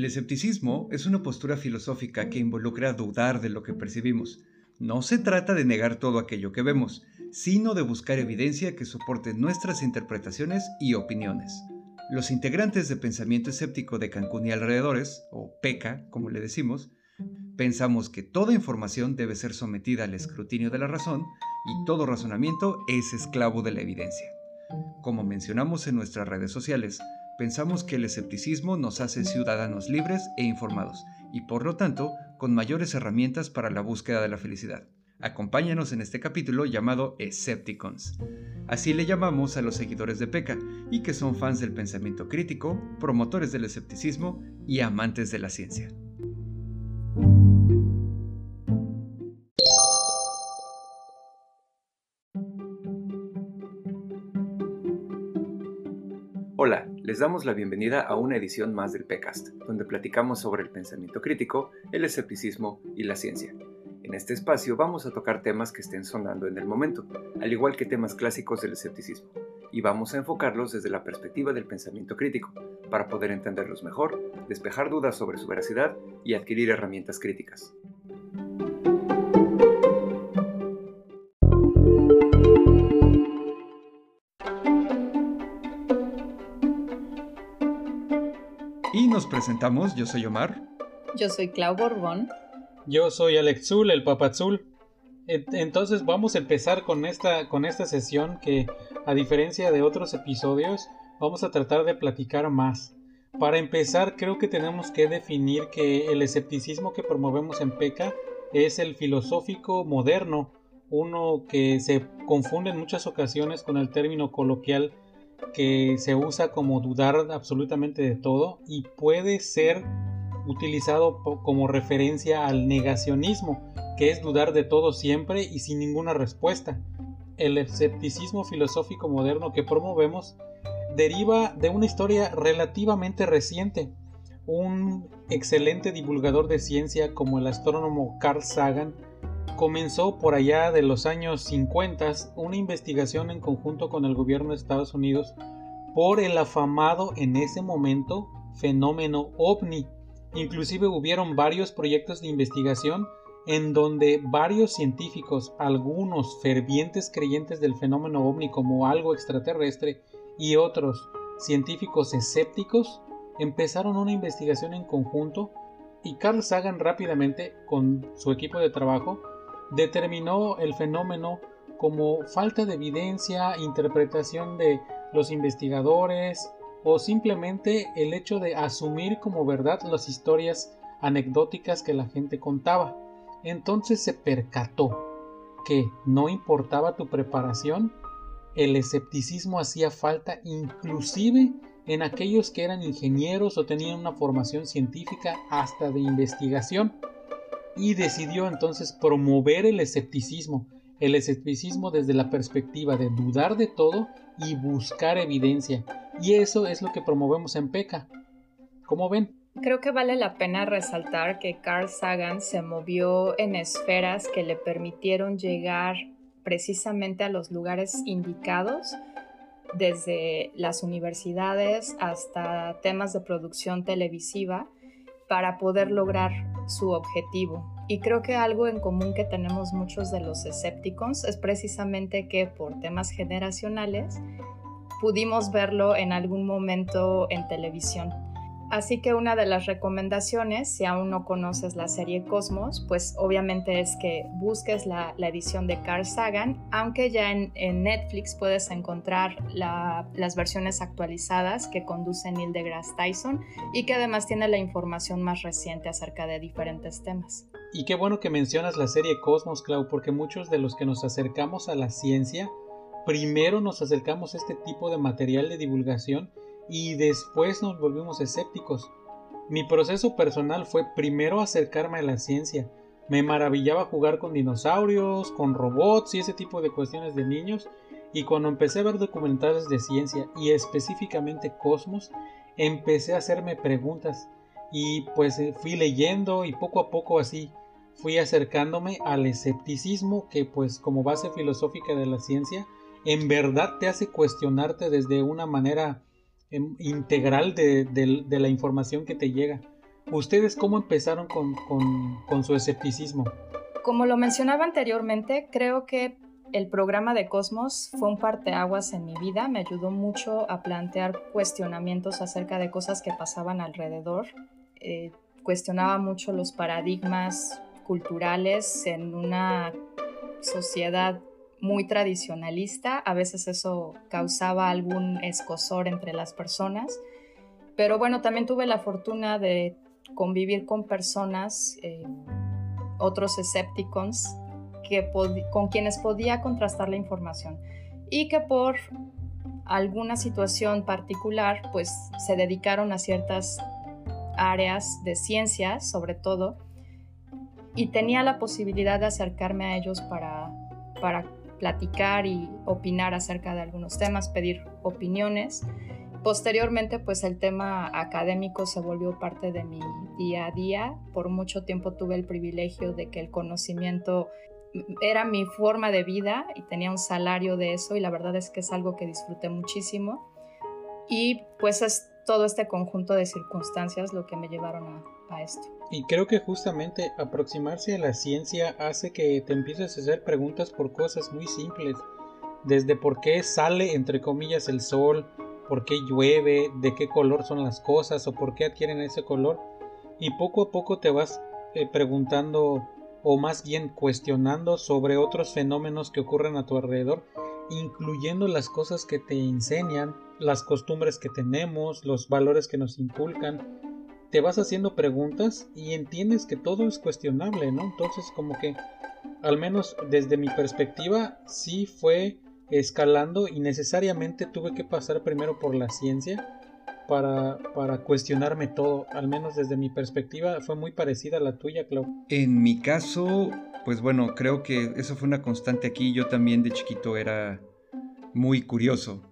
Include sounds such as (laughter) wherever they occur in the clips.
El escepticismo es una postura filosófica que involucra dudar de lo que percibimos. No se trata de negar todo aquello que vemos, sino de buscar evidencia que soporte nuestras interpretaciones y opiniones. Los integrantes de Pensamiento Escéptico de Cancún y alrededores, o PECA, como le decimos, pensamos que toda información debe ser sometida al escrutinio de la razón y todo razonamiento es esclavo de la evidencia. Como mencionamos en nuestras redes sociales, pensamos que el escepticismo nos hace ciudadanos libres e informados y por lo tanto con mayores herramientas para la búsqueda de la felicidad. Acompáñanos en este capítulo llamado Escepticons. Así le llamamos a los seguidores de PECA y que son fans del pensamiento crítico, promotores del escepticismo y amantes de la ciencia. Hola, les damos la bienvenida a una edición más del PECAST, donde platicamos sobre el pensamiento crítico, el escepticismo y la ciencia. En este espacio vamos a tocar temas que estén sonando en el momento, al igual que temas clásicos del escepticismo, y vamos a enfocarlos desde la perspectiva del pensamiento crítico, para poder entenderlos mejor, despejar dudas sobre su veracidad y adquirir herramientas críticas. Presentamos, yo soy Omar. Yo soy Clau Borbón. Yo soy Alex Zul, el Papazul. Entonces vamos a empezar con esta, con esta sesión que, a diferencia de otros episodios, vamos a tratar de platicar más. Para empezar, creo que tenemos que definir que el escepticismo que promovemos en PECA es el filosófico moderno, uno que se confunde en muchas ocasiones con el término coloquial que se usa como dudar absolutamente de todo y puede ser utilizado como referencia al negacionismo, que es dudar de todo siempre y sin ninguna respuesta. El escepticismo filosófico moderno que promovemos deriva de una historia relativamente reciente. Un excelente divulgador de ciencia como el astrónomo Carl Sagan comenzó por allá de los años 50 una investigación en conjunto con el gobierno de Estados Unidos por el afamado en ese momento fenómeno ovni. Inclusive hubieron varios proyectos de investigación en donde varios científicos, algunos fervientes creyentes del fenómeno ovni como algo extraterrestre y otros científicos escépticos, empezaron una investigación en conjunto y Carl Sagan rápidamente con su equipo de trabajo determinó el fenómeno como falta de evidencia, interpretación de los investigadores o simplemente el hecho de asumir como verdad las historias anecdóticas que la gente contaba. Entonces se percató que no importaba tu preparación, el escepticismo hacía falta inclusive en aquellos que eran ingenieros o tenían una formación científica hasta de investigación y decidió entonces promover el escepticismo, el escepticismo desde la perspectiva de dudar de todo y buscar evidencia. Y eso es lo que promovemos en PECA. ¿Cómo ven? Creo que vale la pena resaltar que Carl Sagan se movió en esferas que le permitieron llegar precisamente a los lugares indicados, desde las universidades hasta temas de producción televisiva, para poder lograr su objetivo. Y creo que algo en común que tenemos muchos de los escépticos es precisamente que por temas generacionales pudimos verlo en algún momento en televisión. Así que una de las recomendaciones, si aún no conoces la serie Cosmos, pues obviamente es que busques la, edición de Carl Sagan, aunque ya en, Netflix puedes encontrar las versiones actualizadas que conduce Neil deGrasse Tyson y que además tiene la información más reciente acerca de diferentes temas. Y qué bueno que mencionas la serie Cosmos, Clau, porque muchos de los que nos acercamos a la ciencia, primero nos acercamos a este tipo de material de divulgación y después nos volvimos escépticos. Mi proceso personal fue primero acercarme a la ciencia. Me maravillaba jugar con dinosaurios, con robots y ese tipo de cuestiones de niños. Y cuando empecé a ver documentales de ciencia y específicamente Cosmos, empecé a hacerme preguntas. Y pues eh, fui leyendo y poco a poco así fui acercándome al escepticismo que pues como base filosófica de la ciencia en verdad te hace cuestionarte desde una manera integral de, la información que te llega. ¿Ustedes cómo empezaron con, con su escepticismo? Como lo mencionaba anteriormente, creo que el programa de Cosmos fue un parteaguas en mi vida, me ayudó mucho a plantear cuestionamientos acerca de cosas que pasaban alrededor. Eh, cuestionaba mucho los paradigmas culturales en una sociedad muy tradicionalista. A veces eso causaba algún escosor entre las personas. Pero bueno, también tuve la fortuna de convivir con personas, eh, otros escépticos, con quienes podía contrastar la información y que por alguna situación particular pues se dedicaron a ciertas áreas de ciencias sobre todo y tenía la posibilidad de acercarme a ellos para, para platicar y opinar acerca de algunos temas, pedir opiniones. Posteriormente, pues el tema académico se volvió parte de mi día a día. Por mucho tiempo tuve el privilegio de que el conocimiento era mi forma de vida y tenía un salario de eso y la verdad es que es algo que disfruté muchísimo. Y pues es todo este conjunto de circunstancias lo que me llevaron a, esto. Y creo que justamente aproximarse a la ciencia hace que te empieces a hacer preguntas por cosas muy simples. Desde por qué sale, entre comillas, el sol, por qué llueve, de qué color son las cosas o por qué adquieren ese color. Y poco a poco te vas eh, preguntando o más bien cuestionando sobre otros fenómenos que ocurren a tu alrededor, incluyendo las cosas que te enseñan, las costumbres que tenemos, los valores que nos inculcan. Te vas haciendo preguntas y entiendes que todo es cuestionable, ¿no? Entonces como que, al menos desde mi perspectiva, sí fue escalando y necesariamente tuve que pasar primero por la ciencia para, para, cuestionarme todo, al menos desde mi perspectiva, fue muy parecida a la tuya, Clau. En mi caso, pues bueno, creo que eso fue una constante aquí. Yo también de chiquito era muy curioso,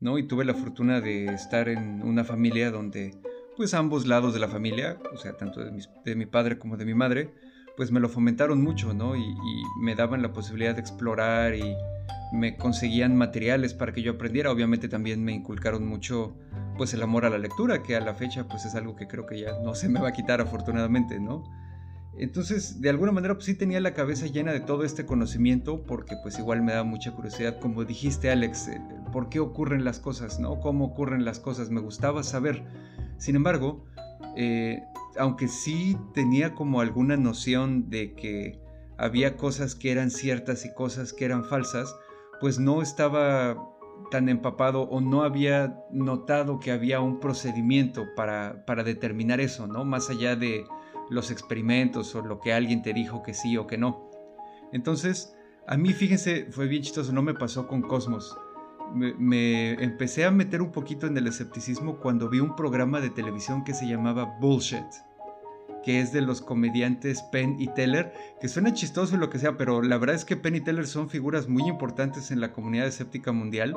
¿no? Y tuve la fortuna de estar en una familia donde, pues ambos lados de la familia, o sea, tanto de mi, padre como de mi madre, pues me lo fomentaron mucho, ¿no? Y, y me daban la posibilidad de explorar y me conseguían materiales para que yo aprendiera. Obviamente también me inculcaron mucho pues el amor a la lectura, que a la fecha pues es algo que creo que ya no se me va a quitar afortunadamente, ¿no? Entonces, de alguna manera, pues sí tenía la cabeza llena de todo este conocimiento, porque pues igual me da mucha curiosidad, como dijiste Alex, por qué ocurren las cosas, ¿no? ¿Cómo ocurren las cosas? Me gustaba saber. Sin embargo, eh, aunque sí tenía como alguna noción de que había cosas que eran ciertas y cosas que eran falsas, pues no estaba tan empapado o no había notado que había un procedimiento para, para determinar eso, ¿no? Más allá de los experimentos o lo que alguien te dijo que sí o que no. Entonces, a mí, fíjense, fue bien chistoso, no me pasó con Cosmos. Me, empecé a meter un poquito en el escepticismo cuando vi un programa de televisión que se llamaba Bullshit que es de los comediantes Penn y Teller, que suena chistoso y lo que sea, pero la verdad es que Penn y Teller son figuras muy importantes en la comunidad escéptica mundial.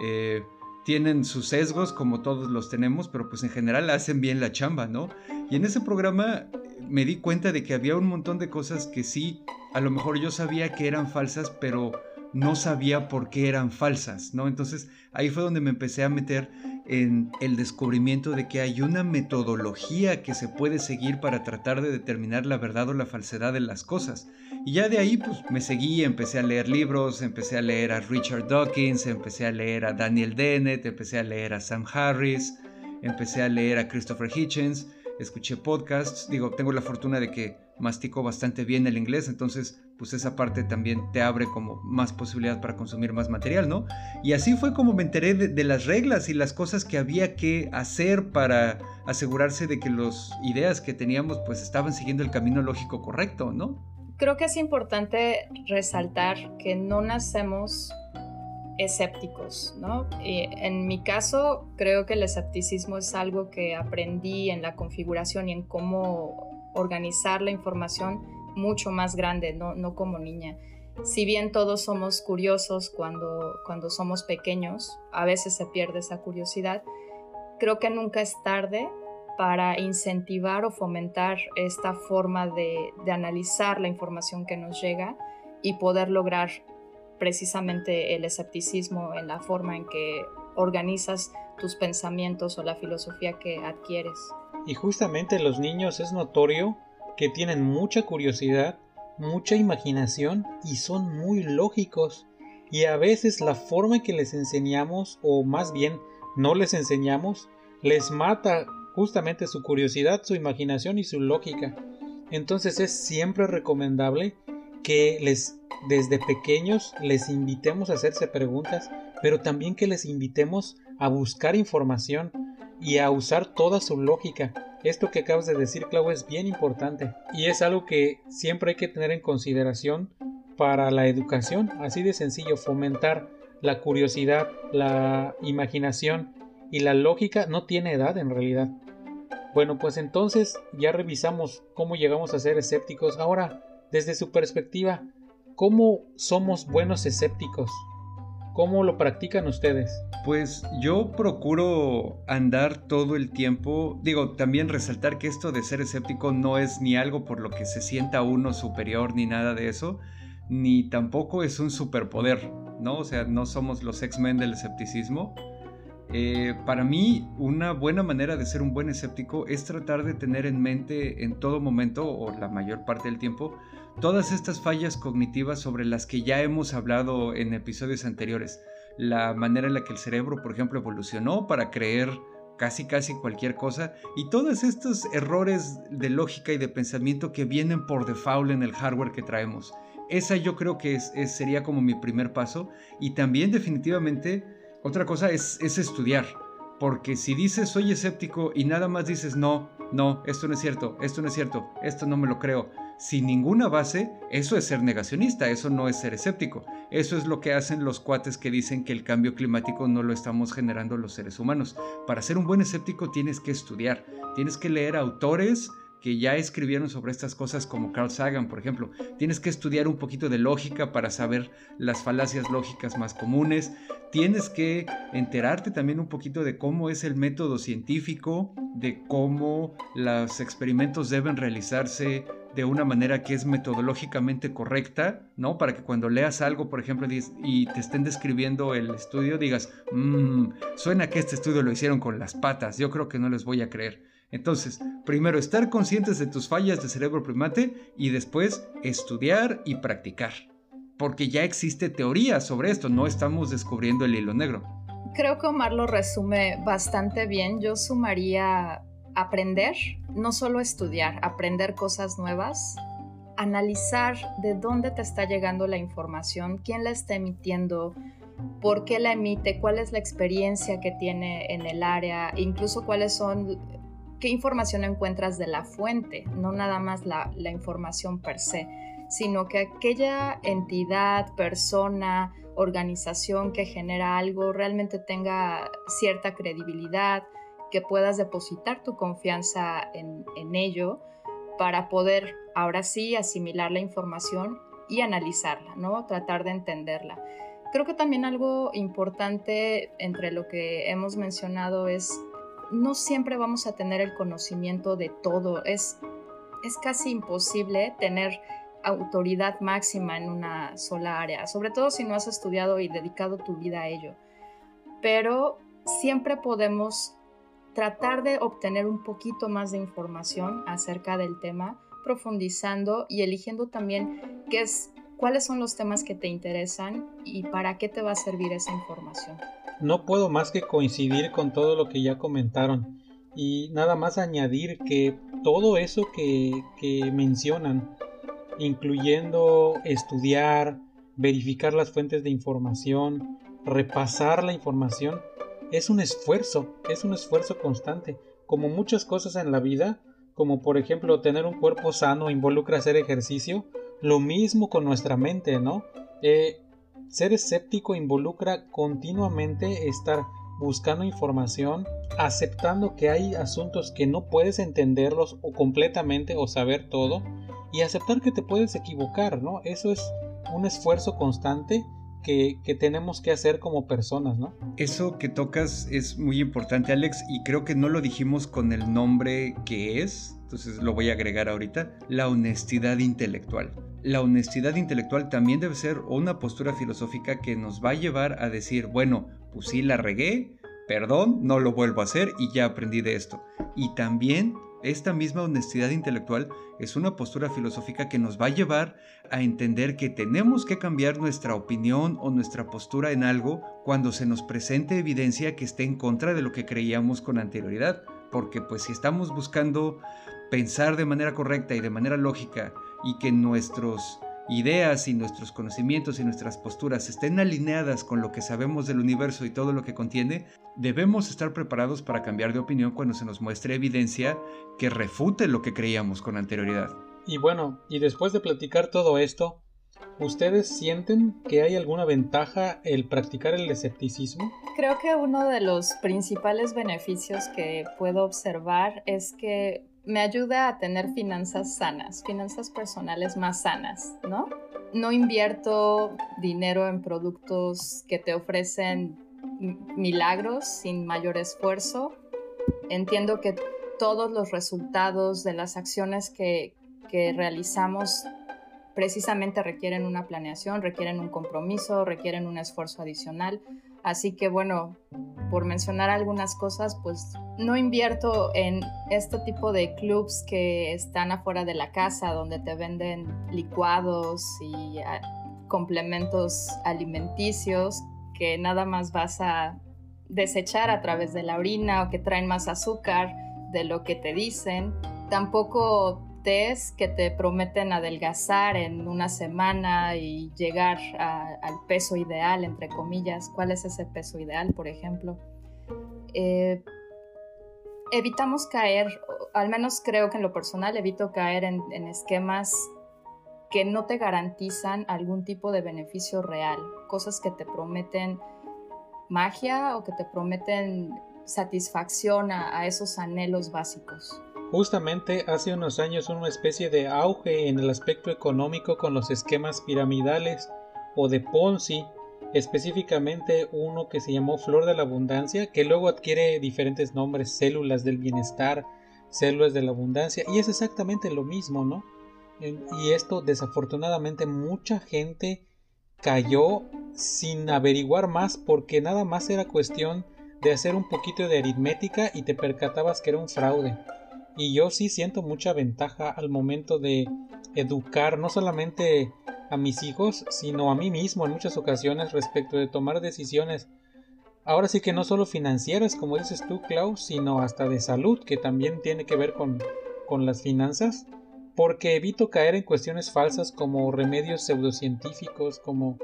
Eh, tienen sus sesgos como todos los tenemos, pero pues en general hacen bien la chamba, ¿no? Y en ese programa me di cuenta de que había un montón de cosas que sí, a lo mejor yo sabía que eran falsas, pero no sabía por qué eran falsas, ¿no? Entonces ahí fue donde me empecé a meter en el descubrimiento de que hay una metodología que se puede seguir para tratar de determinar la verdad o la falsedad de las cosas. Y ya de ahí pues me seguí, empecé a leer libros, empecé a leer a Richard Dawkins, empecé a leer a Daniel Dennett, empecé a leer a Sam Harris, empecé a leer a Christopher Hitchens, escuché podcasts, digo, tengo la fortuna de que mastico bastante bien el inglés, entonces pues esa parte también te abre como más posibilidad para consumir más material, ¿no? Y así fue como me enteré de, las reglas y las cosas que había que hacer para asegurarse de que las ideas que teníamos pues estaban siguiendo el camino lógico correcto, ¿no? Creo que es importante resaltar que no nacemos escépticos, ¿no? en mi caso, creo que el escepticismo es algo que aprendí en la configuración y en cómo organizar la información mucho más grande, no, como niña. Si bien todos somos curiosos cuando, cuando somos pequeños, a veces se pierde esa curiosidad, creo que nunca es tarde para incentivar o fomentar esta forma de, de, analizar la información que nos llega y poder lograr precisamente el escepticismo en la forma en que organizas tus pensamientos o la filosofía que adquieres. Y justamente los niños es notorio que tienen mucha curiosidad, mucha imaginación y son muy lógicos. Y a veces la forma en que les enseñamos, o más bien no les enseñamos, les mata justamente su curiosidad, su imaginación y su lógica. Entonces es siempre recomendable que les desde pequeños les invitemos a hacerse preguntas, pero también que les invitemos a buscar información y a usar toda su lógica. Esto que acabas de decir, Clau, es bien importante y es algo que siempre hay que tener en consideración para la educación. Así de sencillo, fomentar la curiosidad, la imaginación y la lógica no tiene edad en realidad. Bueno, pues entonces ya revisamos cómo llegamos a ser escépticos. Ahora, desde su perspectiva, ¿cómo somos buenos escépticos? ¿Cómo lo practican ustedes? Pues yo procuro andar todo el tiempo, digo, también resaltar que esto de ser escéptico no es ni algo por lo que se sienta uno superior ni nada de eso, ni tampoco es un superpoder, ¿no? O sea, no somos los X-Men del escepticismo, eh, para mí, una buena manera de ser un buen escéptico es tratar de tener en mente en todo momento, o la mayor parte del tiempo, todas estas fallas cognitivas sobre las que ya hemos hablado en episodios anteriores. La manera en la que el cerebro, por ejemplo, evolucionó para creer casi casi cualquier cosa y todos estos errores de lógica y de pensamiento que vienen por default en el hardware que traemos. Esa yo creo que sería como mi primer paso y también definitivamente otra cosa es, estudiar. Porque si dices soy escéptico y nada más dices no, no, esto no es cierto, esto no es cierto, esto no me lo creo, sin ninguna base, eso es ser negacionista, eso no es ser escéptico. Eso es lo que hacen los cuates que dicen que el cambio climático no lo estamos generando los seres humanos. Para ser un buen escéptico tienes que estudiar, tienes que leer autores que ya escribieron sobre estas cosas como Carl Sagan, por ejemplo. Tienes que estudiar un poquito de lógica para saber las falacias lógicas más comunes. Tienes que enterarte también un poquito de cómo es el método científico, de cómo los experimentos deben realizarse de una manera que es metodológicamente correcta, ¿no? Para que cuando leas algo, por ejemplo, y te estén describiendo el estudio, digas, mmm, suena que este estudio lo hicieron con las patas, yo creo que no les voy a creer. Entonces, primero estar conscientes de tus fallas de cerebro primate y después estudiar y practicar. Porque ya existe teoría sobre esto, no estamos descubriendo el hilo negro. Creo que Omar lo resume bastante bien. Yo sumaría aprender, no solo estudiar, aprender cosas nuevas, analizar de dónde te está llegando la información, quién la está emitiendo, por qué la emite, cuál es la experiencia que tiene en el área, incluso cuáles son qué información encuentras de la fuente, no nada más la, información per se, sino que aquella entidad, persona, organización que genera algo realmente tenga cierta credibilidad, que puedas depositar tu confianza en, en, ello para poder ahora sí asimilar la información y analizarla, ¿no? Tratar de entenderla. Creo que también algo importante entre lo que hemos mencionado es no siempre vamos a tener el conocimiento de todo. Es, es casi imposible tener autoridad máxima en una sola área, sobre todo si no has estudiado y dedicado tu vida a ello. Pero siempre podemos tratar de obtener un poquito más de información acerca del tema, profundizando y eligiendo también qué es, cuáles son los temas que te interesan y para qué te va a servir esa información. No puedo más que coincidir con todo lo que ya comentaron. Y nada más añadir que todo eso que, mencionan, incluyendo estudiar, verificar las fuentes de información, repasar la información, es un esfuerzo, es un esfuerzo constante. Como muchas cosas en la vida, como por ejemplo tener un cuerpo sano involucra hacer ejercicio, lo mismo con nuestra mente, ¿no? Eh, ser escéptico involucra continuamente estar buscando información, aceptando que hay asuntos que no puedes entenderlos o completamente o saber todo y aceptar que te puedes equivocar, ¿no? Eso es un esfuerzo constante que, tenemos que hacer como personas, ¿no? Eso que tocas es muy importante, Alex, y creo que no lo dijimos con el nombre que es, entonces lo voy a agregar ahorita, la honestidad intelectual la honestidad intelectual también debe ser una postura filosófica que nos va a llevar a decir, bueno, pues sí la regué, Perdón, no lo vuelvo a hacer y ya aprendí de esto. Y también esta misma honestidad intelectual es una postura filosófica que nos va a llevar a entender que tenemos que cambiar nuestra opinión o nuestra postura en algo cuando se nos presente evidencia que esté en contra de lo que creíamos con anterioridad. Porque pues si estamos buscando pensar de manera correcta y de manera lógica y que nuestros ideas y nuestros conocimientos y nuestras posturas estén alineadas con lo que sabemos del universo y todo lo que contiene, debemos estar preparados para cambiar de opinión cuando se nos muestre evidencia que refute lo que creíamos con anterioridad. Y bueno, y después de platicar todo esto, ¿ustedes sienten que hay alguna ventaja el practicar el escepticismo? Creo que uno de los principales beneficios que puedo observar es que me ayuda a tener finanzas sanas, finanzas personales más sanas, ¿no? No invierto dinero en productos que te ofrecen milagros sin mayor esfuerzo. Entiendo que todos los resultados de las acciones que, que realizamos precisamente requieren una planeación, requieren un compromiso, requieren un esfuerzo adicional. Así que bueno, por mencionar algunas cosas, pues no invierto en este tipo de clubs que están afuera de la casa, donde te venden licuados y ah, complementos alimenticios que nada más vas a desechar a través de la orina o que traen más azúcar de lo que te dicen. Tampoco que te prometen adelgazar en una semana y llegar al peso ideal, entre comillas. ¿Cuál es ese peso ideal, por ejemplo? Eh, evitamos caer, al menos creo que en lo personal evito caer en esquemas que no te garantizan algún tipo de beneficio real, cosas que te prometen magia o que te prometen satisfacción a esos anhelos básicos. Justamente hace unos años una especie de auge en el aspecto económico con los esquemas piramidales o de Ponzi, específicamente uno que se llamó Flor de la Abundancia, que luego adquiere diferentes nombres, células del bienestar, células de la abundancia, y es exactamente lo mismo, ¿no? Y esto desafortunadamente mucha gente cayó sin averiguar más porque nada más era cuestión de hacer un poquito de aritmética y te percatabas que era un fraude. Y yo sí siento mucha ventaja al momento de educar no solamente a mis hijos, sino a mí mismo en muchas ocasiones respecto de tomar decisiones. Ahora sí que no solo financieras, como dices tú, Klaus, sino hasta de salud, que también tiene que ver con, con las finanzas, porque evito caer en cuestiones falsas como remedios pseudocientíficos, como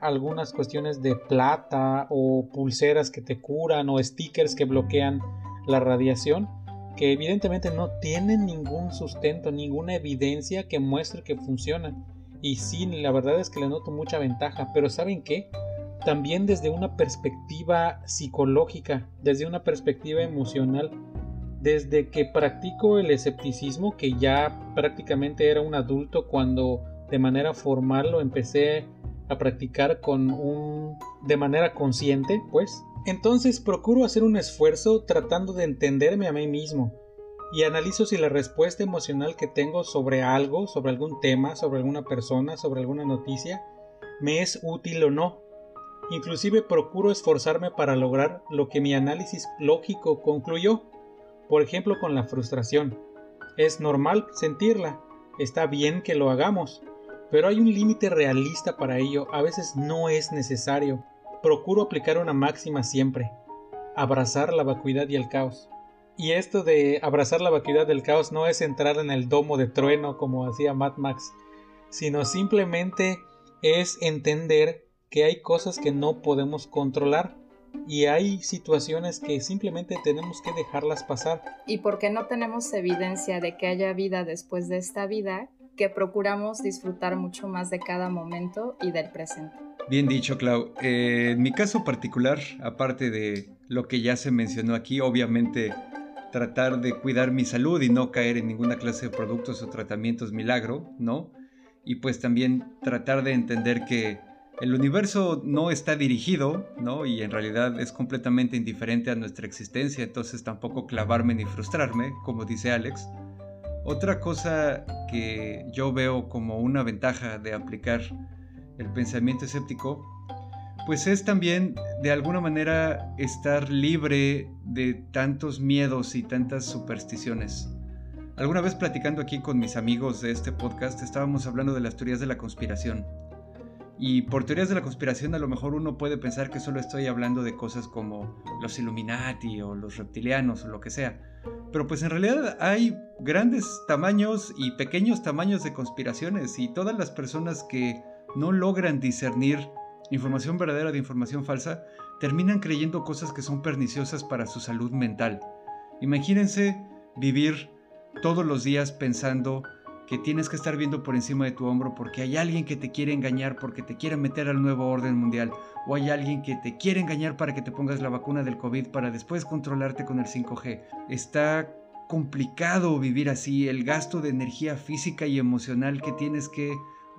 algunas cuestiones de plata o pulseras que te curan o stickers que bloquean la radiación que evidentemente no tienen ningún sustento, ninguna evidencia que muestre que funcionan. Y sí, la verdad es que le noto mucha ventaja, pero ¿saben qué? También desde una perspectiva psicológica, desde una perspectiva emocional, desde que practico el escepticismo, que ya prácticamente era un adulto cuando de manera formal lo empecé a practicar con un de manera consciente, pues entonces procuro hacer un esfuerzo tratando de entenderme a mí mismo y analizo si la respuesta emocional que tengo sobre algo, sobre algún tema, sobre alguna persona, sobre alguna noticia, me es útil o no. Inclusive procuro esforzarme para lograr lo que mi análisis lógico concluyó. Por ejemplo, con la frustración. Es normal sentirla, está bien que lo hagamos, pero hay un límite realista para ello, a veces no es necesario procuro aplicar una máxima siempre, abrazar la vacuidad y el caos. Y esto de abrazar la vacuidad del caos no es entrar en el domo de trueno como hacía Mad Max, sino simplemente es entender que hay cosas que no podemos controlar y hay situaciones que simplemente tenemos que dejarlas pasar. Y porque no tenemos evidencia de que haya vida después de esta vida, que procuramos disfrutar mucho más de cada momento y del presente. Bien dicho, Clau. Eh, en mi caso particular, aparte de lo que ya se mencionó aquí, obviamente tratar de cuidar mi salud y no caer en ninguna clase de productos o tratamientos milagro, ¿no? Y pues también tratar de entender que el universo no está dirigido, ¿no? Y en realidad es completamente indiferente a nuestra existencia, entonces tampoco clavarme ni frustrarme, como dice Alex. Otra cosa que yo veo como una ventaja de aplicar el pensamiento escéptico, pues es también de alguna manera estar libre de tantos miedos y tantas supersticiones. Alguna vez platicando aquí con mis amigos de este podcast estábamos hablando de las teorías de la conspiración. Y por teorías de la conspiración a lo mejor uno puede pensar que solo estoy hablando de cosas como los Illuminati o los reptilianos o lo que sea. Pero pues en realidad hay grandes tamaños y pequeños tamaños de conspiraciones y todas las personas que no logran discernir información verdadera de información falsa, terminan creyendo cosas que son perniciosas para su salud mental. Imagínense vivir todos los días pensando que tienes que estar viendo por encima de tu hombro porque hay alguien que te quiere engañar porque te quiere meter al nuevo orden mundial o hay alguien que te quiere engañar para que te pongas la vacuna del COVID para después controlarte con el 5G. Está complicado vivir así, el gasto de energía física y emocional que tienes que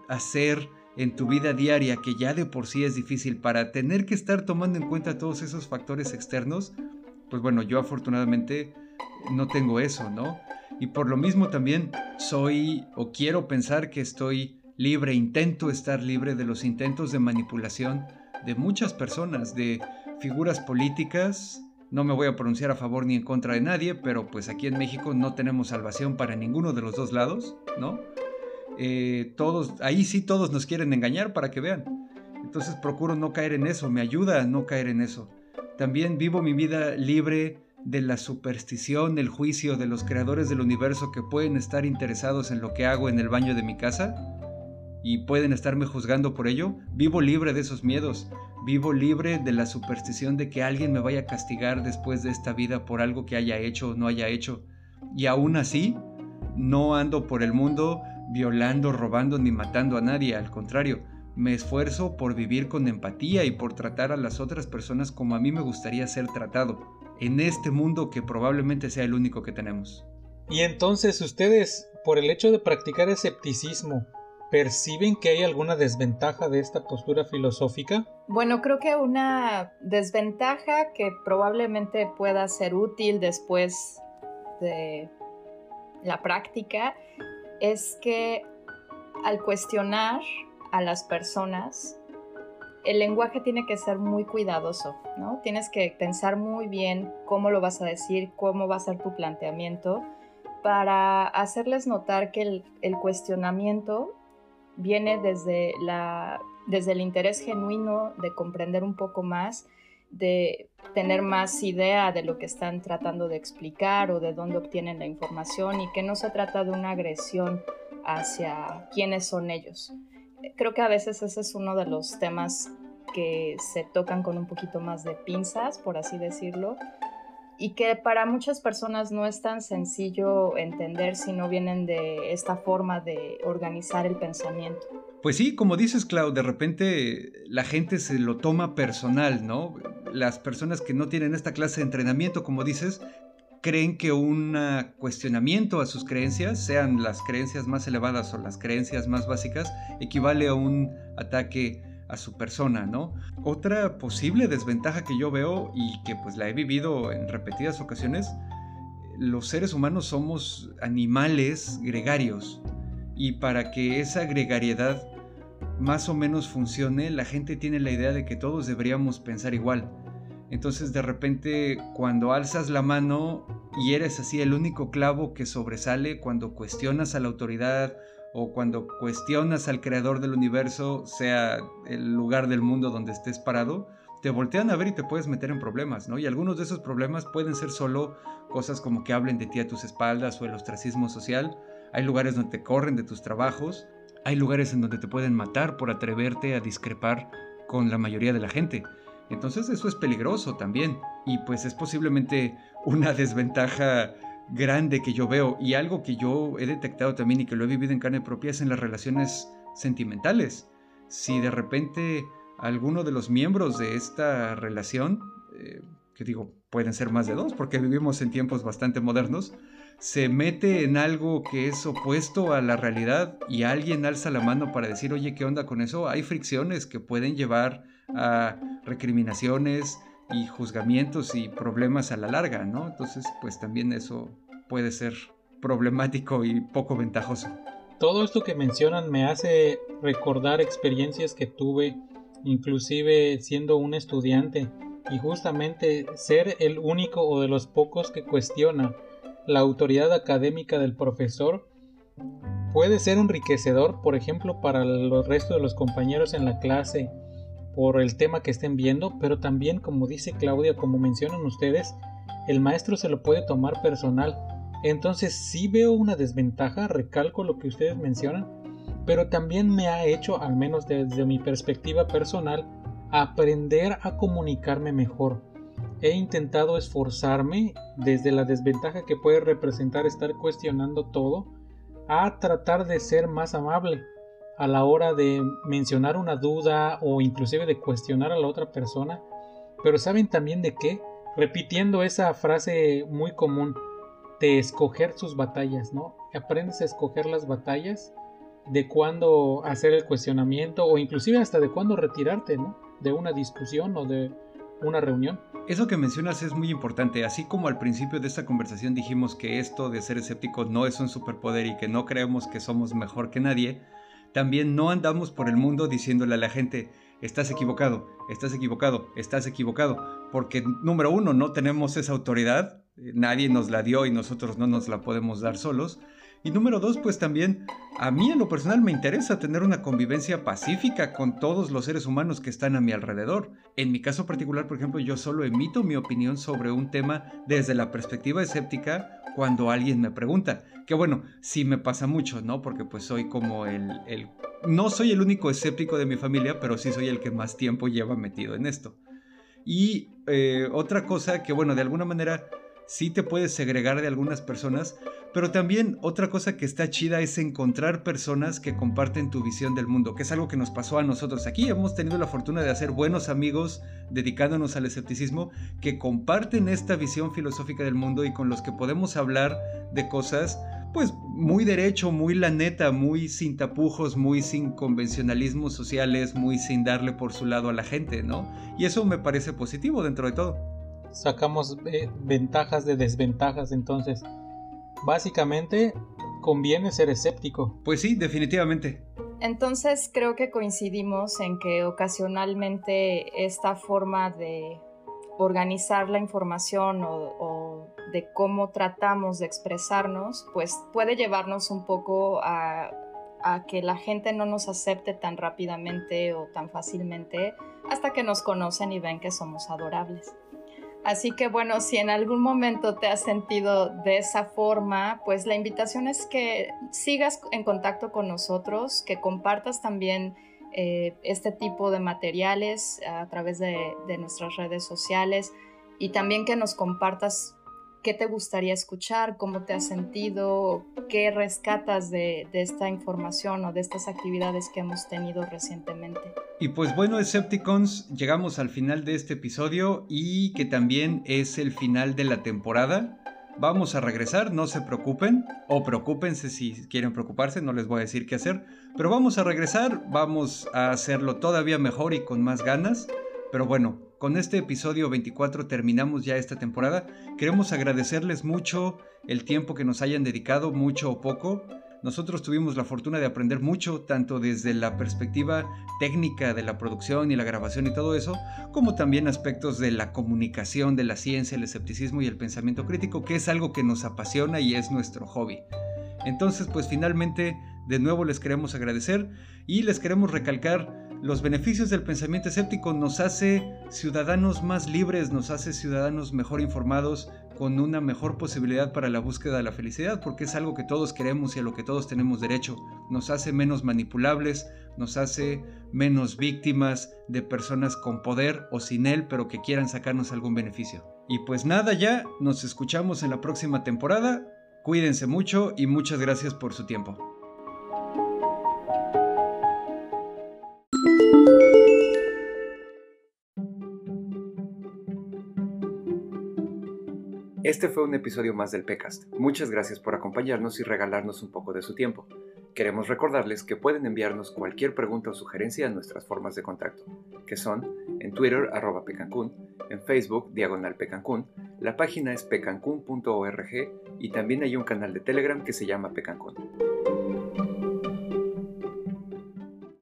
hacer en tu vida diaria, que ya de por sí es difícil, para tener que estar tomando en cuenta todos esos factores externos, pues bueno, yo afortunadamente no tengo eso, ¿no? Y por lo mismo también soy o quiero pensar que estoy libre, intento estar libre de los intentos de manipulación de muchas personas, de figuras políticas. No me voy a pronunciar a favor ni en contra de nadie, pero pues aquí en México no tenemos salvación para ninguno de los dos lados, ¿no? Eh, todos, ahí sí todos nos quieren engañar para que vean. Entonces procuro no caer en eso, me ayuda a no caer en eso. También vivo mi vida libre de la superstición, el juicio de los creadores del universo que pueden estar interesados en lo que hago en el baño de mi casa y pueden estarme juzgando por ello. Vivo libre de esos miedos, vivo libre de la superstición de que alguien me vaya a castigar después de esta vida por algo que haya hecho o no haya hecho. Y aún así, no ando por el mundo violando, robando ni matando a nadie, al contrario, me esfuerzo por vivir con empatía y por tratar a las otras personas como a mí me gustaría ser tratado, en este mundo que probablemente sea el único que tenemos. Y entonces ustedes, por el hecho de practicar escepticismo, ¿perciben que hay alguna desventaja de esta postura filosófica? Bueno, creo que una desventaja que probablemente pueda ser útil después de la práctica es que al cuestionar a las personas, el lenguaje tiene que ser muy cuidadoso, ¿no? Tienes que pensar muy bien cómo lo vas a decir, cómo va a ser tu planteamiento, para hacerles notar que el, cuestionamiento viene desde, desde el interés genuino de comprender un poco más de tener más idea de lo que están tratando de explicar o de dónde obtienen la información y que no se trata de una agresión hacia quiénes son ellos. Creo que a veces ese es uno de los temas que se tocan con un poquito más de pinzas, por así decirlo, y que para muchas personas no es tan sencillo entender si no vienen de esta forma de organizar el pensamiento. Pues sí, como dices, Clau, de repente la gente se lo toma personal, ¿no? Las personas que no tienen esta clase de entrenamiento, como dices, creen que un cuestionamiento a sus creencias, sean las creencias más elevadas o las creencias más básicas, equivale a un ataque a su persona, ¿no? Otra posible desventaja que yo veo y que pues la he vivido en repetidas ocasiones, los seres humanos somos animales gregarios y para que esa gregariedad más o menos funcione, la gente tiene la idea de que todos deberíamos pensar igual. Entonces de repente cuando alzas la mano y eres así el único clavo que sobresale cuando cuestionas a la autoridad o cuando cuestionas al creador del universo, sea el lugar del mundo donde estés parado, te voltean a ver y te puedes meter en problemas, ¿no? Y algunos de esos problemas pueden ser solo cosas como que hablen de ti a tus espaldas o el ostracismo social. Hay lugares donde te corren de tus trabajos, hay lugares en donde te pueden matar por atreverte a discrepar con la mayoría de la gente. Entonces eso es peligroso también. Y pues es posiblemente (laughs) una desventaja grande que yo veo y algo que yo he detectado también y que lo he vivido en carne propia es en las relaciones sentimentales. Si de repente alguno de los miembros de esta relación, eh, que digo, pueden ser más de dos porque vivimos en tiempos bastante modernos, se mete en algo que es opuesto a la realidad y alguien alza la mano para decir, oye, ¿qué onda con eso? Hay fricciones que pueden llevar a recriminaciones y juzgamientos y problemas a la larga, ¿no? Entonces, pues también eso puede ser problemático y poco ventajoso. Todo esto que mencionan me hace recordar experiencias que tuve inclusive siendo un estudiante, y justamente ser el único o de los pocos que cuestiona la autoridad académica del profesor puede ser enriquecedor, por ejemplo, para el resto de los compañeros en la clase por el tema que estén viendo, pero también, como dice Claudia, como mencionan ustedes, el maestro se lo puede tomar personal. Entonces sí veo una desventaja, recalco lo que ustedes mencionan, pero también me ha hecho, al menos desde mi perspectiva personal, aprender a comunicarme mejor. He intentado esforzarme desde la desventaja que puede representar estar cuestionando todo a tratar de ser más amable a la hora de mencionar una duda o inclusive de cuestionar a la otra persona. Pero saben también de qué? Repitiendo esa frase muy común de escoger sus batallas, ¿no? Aprendes a escoger las batallas de cuándo hacer el cuestionamiento o inclusive hasta de cuándo retirarte, ¿no? De una discusión o de una reunión. Eso que mencionas es muy importante, así como al principio de esta conversación dijimos que esto de ser escéptico no es un superpoder y que no creemos que somos mejor que nadie, también no andamos por el mundo diciéndole a la gente, estás equivocado, estás equivocado, estás equivocado, porque número uno, no tenemos esa autoridad, eh, nadie nos la dio y nosotros no nos la podemos dar solos. Y número dos, pues también a mí en lo personal me interesa tener una convivencia pacífica con todos los seres humanos que están a mi alrededor. En mi caso particular, por ejemplo, yo solo emito mi opinión sobre un tema desde la perspectiva escéptica cuando alguien me pregunta. Que bueno, sí me pasa mucho, ¿no? Porque pues soy como el. No soy el único escéptico de mi familia, pero sí soy el que más tiempo lleva metido en esto. Y eh, otra cosa que bueno, de alguna manera sí te puedes segregar de algunas personas, pero también otra cosa que está chida es encontrar personas que comparten tu visión del mundo, que es algo que nos pasó a nosotros aquí. Hemos tenido la fortuna de hacer buenos amigos dedicándonos al escepticismo que comparten esta visión filosófica del mundo y con los que podemos hablar de cosas pues muy derecho, muy la neta, muy sin tapujos, muy sin convencionalismos sociales, muy sin darle por su lado a la gente, ¿no? Y eso me parece positivo dentro de todo sacamos eh, ventajas de desventajas. Entonces, básicamente, conviene ser escéptico. Pues sí, definitivamente. Entonces, creo que coincidimos en que ocasionalmente esta forma de organizar la información o, de cómo tratamos de expresarnos, pues puede llevarnos un poco a que la gente no nos acepte tan rápidamente o tan fácilmente hasta que nos conocen y ven que somos adorables. Así que bueno, si en algún momento te has sentido de esa forma, pues la invitación es que sigas en contacto con nosotros, que compartas también eh, este tipo de materiales a través de nuestras redes sociales y también que nos compartas qué te gustaría escuchar, cómo te has sentido, qué rescatas de, esta información o de estas actividades que hemos tenido recientemente. Y pues bueno, Escepticons, llegamos al final de este episodio y que también es el final de la temporada. Vamos a regresar, no se preocupen, o preocúpense si quieren preocuparse, no les voy a decir qué hacer, pero vamos a regresar, vamos a hacerlo todavía mejor y con más ganas. Pero bueno, con este episodio 24 terminamos ya esta temporada. Queremos agradecerles mucho el tiempo que nos hayan dedicado, mucho o poco. Nosotros tuvimos la fortuna de aprender mucho, tanto desde la perspectiva técnica de la producción y la grabación y todo eso, como también aspectos de la comunicación, de la ciencia, el escepticismo y el pensamiento crítico, que es algo que nos apasiona y es nuestro hobby. Entonces, pues finalmente, de nuevo les queremos agradecer y les queremos recalcar los beneficios del pensamiento escéptico nos hace ciudadanos más libres, nos hace ciudadanos mejor informados, con una mejor posibilidad para la búsqueda de la felicidad, porque es algo que todos queremos y a lo que todos tenemos derecho. Nos hace menos manipulables, nos hace menos víctimas de personas con poder o sin él, pero que quieran sacarnos algún beneficio. Y pues nada ya, nos escuchamos en la próxima temporada. Cuídense mucho y muchas gracias por su tiempo. Este fue un episodio más del PECAST. Muchas gracias por acompañarnos y regalarnos un poco de su tiempo. Queremos recordarles que pueden enviarnos cualquier pregunta o sugerencia a nuestras formas de contacto, que son en Twitter arroba pecancún, en Facebook diagonal pecancún, la página es pecancún.org y también hay un canal de Telegram que se llama Pecancún.